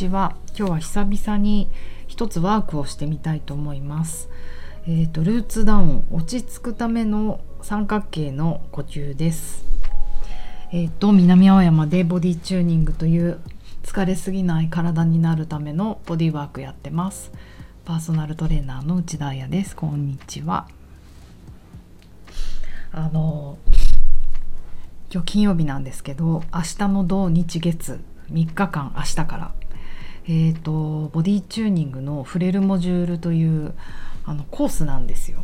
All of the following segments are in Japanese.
ちは。今日は久々に一つワークをしてみたいと思います。えっ、ー、とルーツダウン落ち着くための三角形の呼吸です。えっ、ー、と南青山でボディチューニングという疲れすぎない体になるためのボディワークやってます。パーソナルトレーナーの内田彩です。こんにちは。あの今日金曜日なんですけど明日の土日月3日間明日からえーと、ボディチューニングのフレルモジュールというあのコースなんですよ。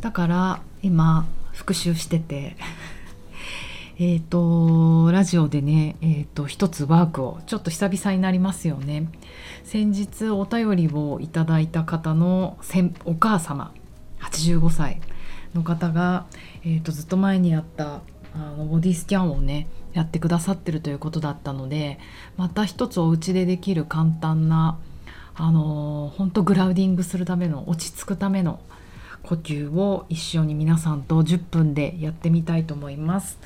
だから今復習してて えっとラジオでね、えーと、一つワークをちょっと久々になりますよね。先日お便りをいただいた方のお母様85歳の方が、えーとずっと前にやったあのボディスキャンをねやってくださってるということだったのでまた一つお家でできる簡単なあの本当グラウディングするための落ち着くための呼吸を一緒に皆さんと10分でやってみたいと思います。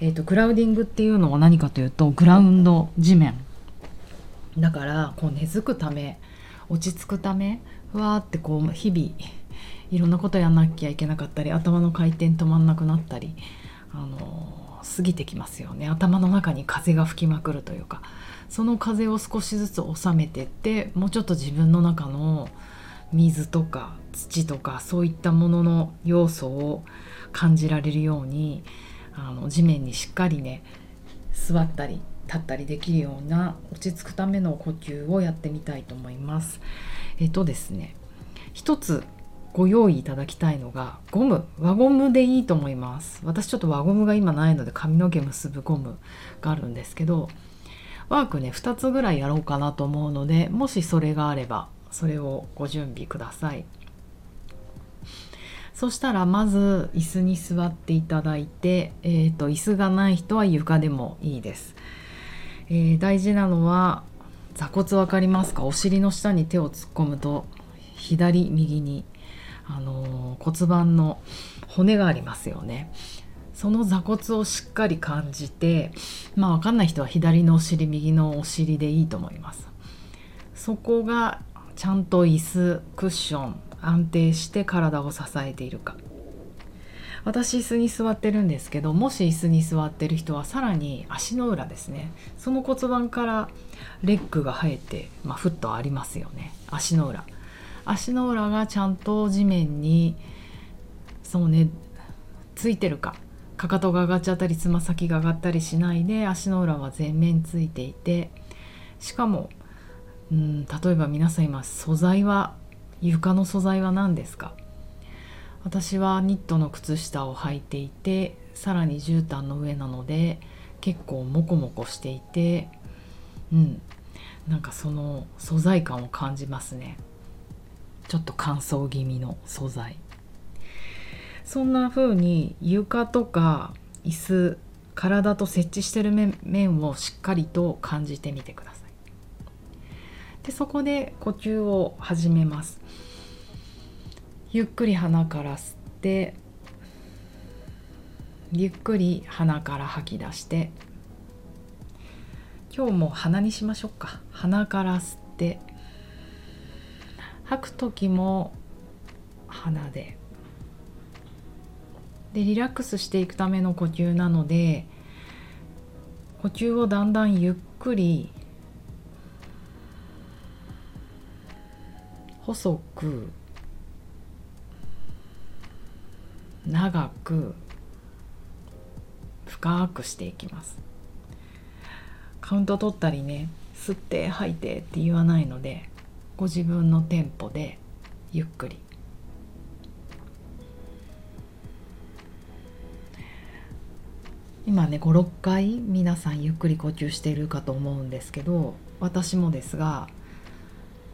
えーと、グラウディングっていうのは何かというとグラウンド地面だからこう根付くため落ち着くためふわーってこう日々いろんなことやんなきゃいけなかったり頭の回転止まんなくなったりあの過ぎてきますよね頭の中に風が吹きまくるというかその風を少しずつ収めてってもうちょっと自分の中の水とか土とかそういったものの要素を感じられるようにあの地面にしっかりね座ったり立ったりできるような落ち着くための呼吸をやってみたいと思います。えっとですね一つご用意いただきたいのがゴム。輪ゴムでいいと思います。私ちょっと輪ゴムが今ないので髪の毛結ぶゴムがあるんですけどワークね2つぐらいやろうかなと思うのでもしそれがあればそれをご準備ください。そしたらまず椅子に座っていただいて、えーと、椅子がない人は床でもいいです、えー、大事なのは座骨分かりますか？お尻の下に手を突っ込むと左右にあの骨盤の骨がありますよね。その座骨をしっかり感じてまあ分かんない人は左のお尻右のお尻でいいと思います。そこがちゃんと椅子クッション安定して体を支えているか私椅子に座ってるんですけどもし椅子に座ってる人はさらに足の裏ですねその骨盤からレッグが生えて、まあ、フットありますよね足の裏足の裏がちゃんと地面にそうねついてるか。かかとが上がっちゃったりつま先が上がったりしないで足の裏は全面ついていて。しかもうん例えば皆さん今素材は床の素材は何ですか？私はニットの靴下を履いていてさらに絨毯の上なので結構モコモコしていて。うんなんかその素材感を感じますね。ちょっと乾燥気味の素材。そんな風に床とか椅子体と接地してる面をしっかりと感じてみてください。でそこで呼吸を始めます。ゆっくり鼻から吸ってゆっくり鼻から吐き出して今日も鼻にしましょうか。鼻から吸って吐く時も鼻で。でリラックスしていくための呼吸なので呼吸をだんだんゆっくり細く長く深くしていきます。カウント取ったりね吸って吐いてって言わないのでご自分のテンポでゆっくり。今ね56回皆さんゆっくり呼吸しているかと思うんですけど私もですが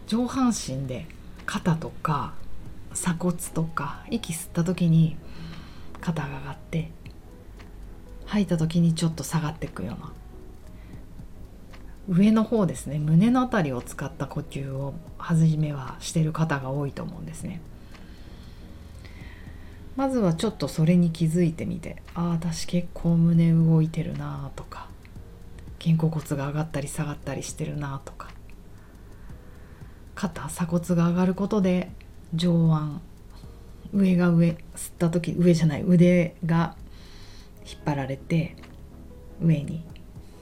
上半身で肩とか鎖骨とか息吸った時に肩が上がって吐いた時にちょっと下がっていくような上の方ですね。胸の辺りを使った呼吸を初めはしてる方が多いと思うんですね。まずはちょっとそれに気づいてみてああ私結構胸動いてるなとか肩甲骨が上がったり下がったりしてるなとか肩鎖骨が上がることで上腕上が上吸った時上じゃない腕が引っ張られて上に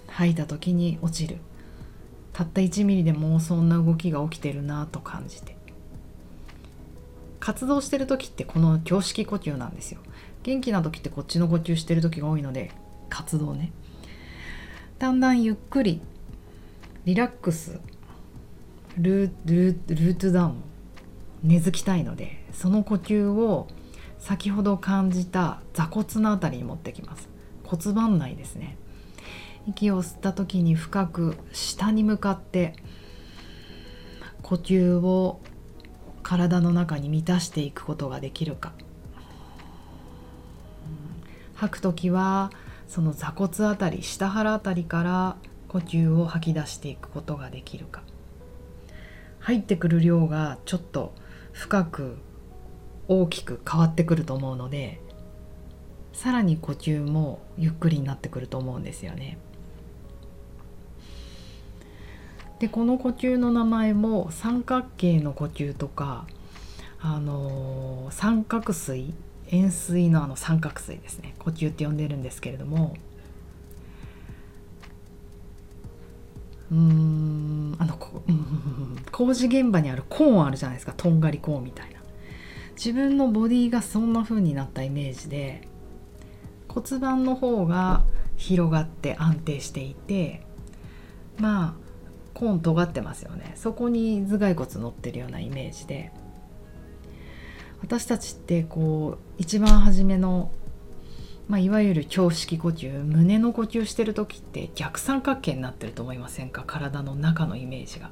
吐いた時に落ちる。たった1ミリでもそんな動きが起きてるなと感じて。活動してる時ってこの胸式呼吸なんですよ。元気な時ってこっちの呼吸してる時が多いので活動ね。だんだんゆっくりリラックスルールートダウン根付きたいのでその呼吸を先ほど感じた座骨の辺りに持ってきます。骨盤内ですね。息を吸った時に深く下に向かって呼吸を体の中に満たしていくことができるか吐く時はその座骨あたり下腹あたりから呼吸を吐き出していくことができるか入ってくる量がちょっと深く大きく変わってくると思うのでさらに呼吸もゆっくりになってくると思うんですよね。でこの呼吸の名前も三角形の呼吸とかあのー、三角錐円錐のあの三角錐ですね。呼吸って呼んでるんですけれども。うんあのこ、うん、工事現場にあるコーンあるじゃないですか。とんがりコーンみたいな。自分のボディがそんな風になったイメージで骨盤の方が広がって安定していてまあコーン尖ってますよね。そこに頭蓋骨乗ってるようなイメージで。私たちってこう一番初めの、まあ、いわゆる胸式呼吸胸の呼吸してる時って逆三角形になってると思いませんか？体の中のイメージが。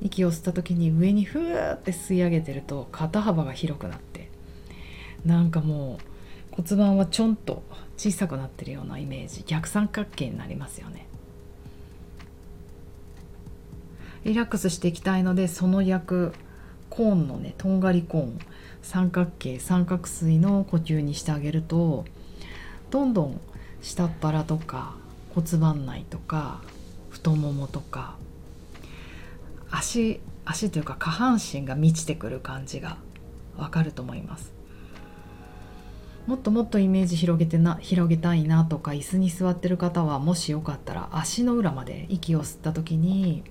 息を吸った時に上にふーって吸い上げてると肩幅が広くなって。なんかもう骨盤はちょんと小さくなってるようなイメージ。逆三角形になりますよね。リラックスしていきたいのでその役コーンのねとんがりコーン。三角形三角錐の呼吸にしてあげるとどんどん下っ腹とか骨盤内とか太ももとか足足というか下半身が満ちてくる感じがわかると思います。もっともっとイメージ広げてな広げたいなとか椅子に座ってる方はもしよかったら足の裏まで息を吸った時に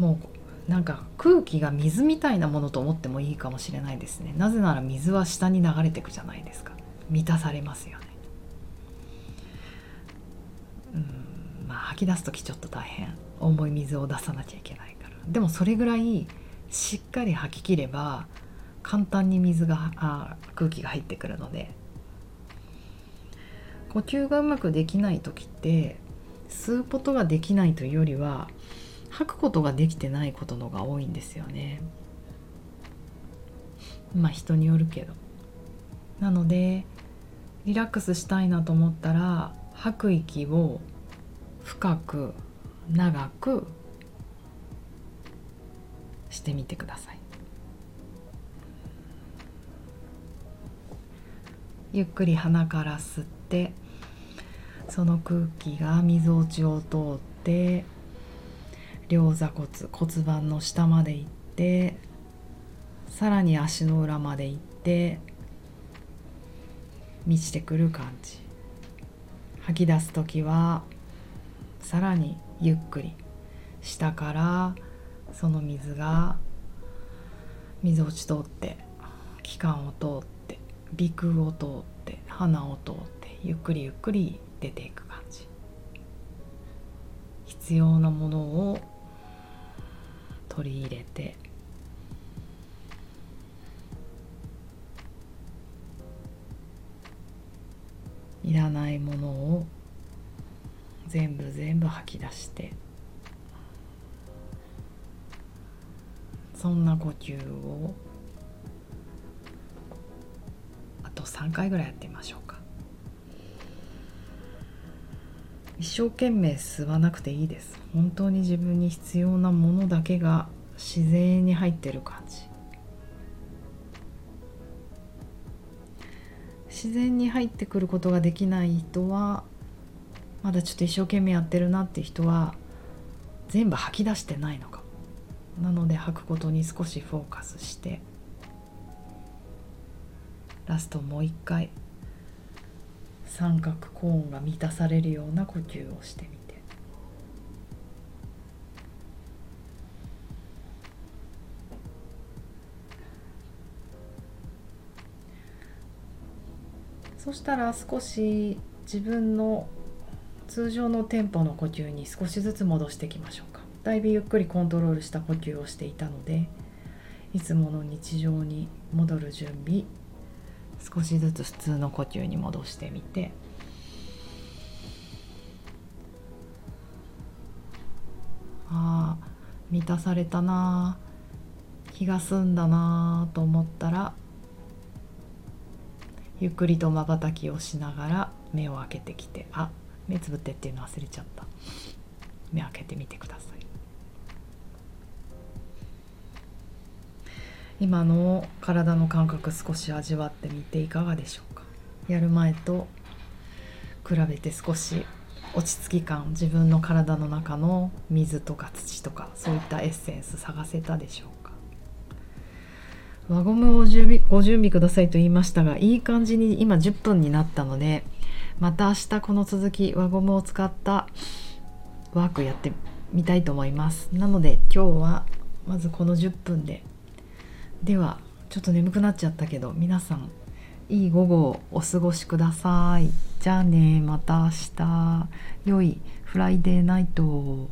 もうなんか空気が水みたいなものと思ってもいいかもしれないですね。なぜなら水は下に流れていくじゃないですか。満たされますよね。うん。まあ吐き出す時ちょっと大変。重い水を出さなきゃいけないから。でもそれぐらいしっかり吐き切れば簡単に水があ空気が入ってくるので。呼吸がうまくできない時って吸うことができないというよりは吐くことができてないことのが多いんですよね。まあ人によるけど。なのでリラックスしたいなと思ったら吐く息を深く長くしてみてください。ゆっくり鼻から吸ってその空気がみぞおちを通って両座骨骨盤の下まで行ってさらに足の裏まで行って満ちてくる感じ。吐き出す時はさらにゆっくり。下からその水が水落ち通って気管を通って鼻腔を通って鼻を通ってゆっくりゆっくり出ていく感じ。必要なものを取り入れて。いらないものを全部全部吐き出して。そんな呼吸をあと3回ぐらいやってみましょうか。一生懸命吸わなくていいです。本当に自分に必要なものだけが自然に入ってる感じ。自然に入ってくることができない人はまだちょっと一生懸命やってるなって人は全部吐き出してないのかなので吐くことに少しフォーカスしてラストもう一回三角コーンが満たされるような呼吸をしてみて。そしたら少し自分の通常のテンポの呼吸に少しずつ戻していきましょうか。だいぶゆっくりコントロールした呼吸をしていたのでいつもの日常に戻る準備少しずつ普通の呼吸に戻してみて。ああ満たされたな気が済んだなと思ったらゆっくりとまばたきをしながら目を開けてきてあ目つぶってっていうの忘れちゃった。目開けてみてください。今の体の感覚少し味わってみていかがでしょうか？やる前と比べて少し落ち着き感自分の体の中の水とか土とかそういったエッセンス探せたでしょうか？輪ゴムをご準備くださいと言いましたがいい感じに今10分になったのでまた明日この続き輪ゴムを使ったワークやってみたいと思います。なので今日はまずこの10分でではちょっと眠くなっちゃったけど皆さんいい午後をお過ごしください。じゃあねまた明日。良いフライデーナイト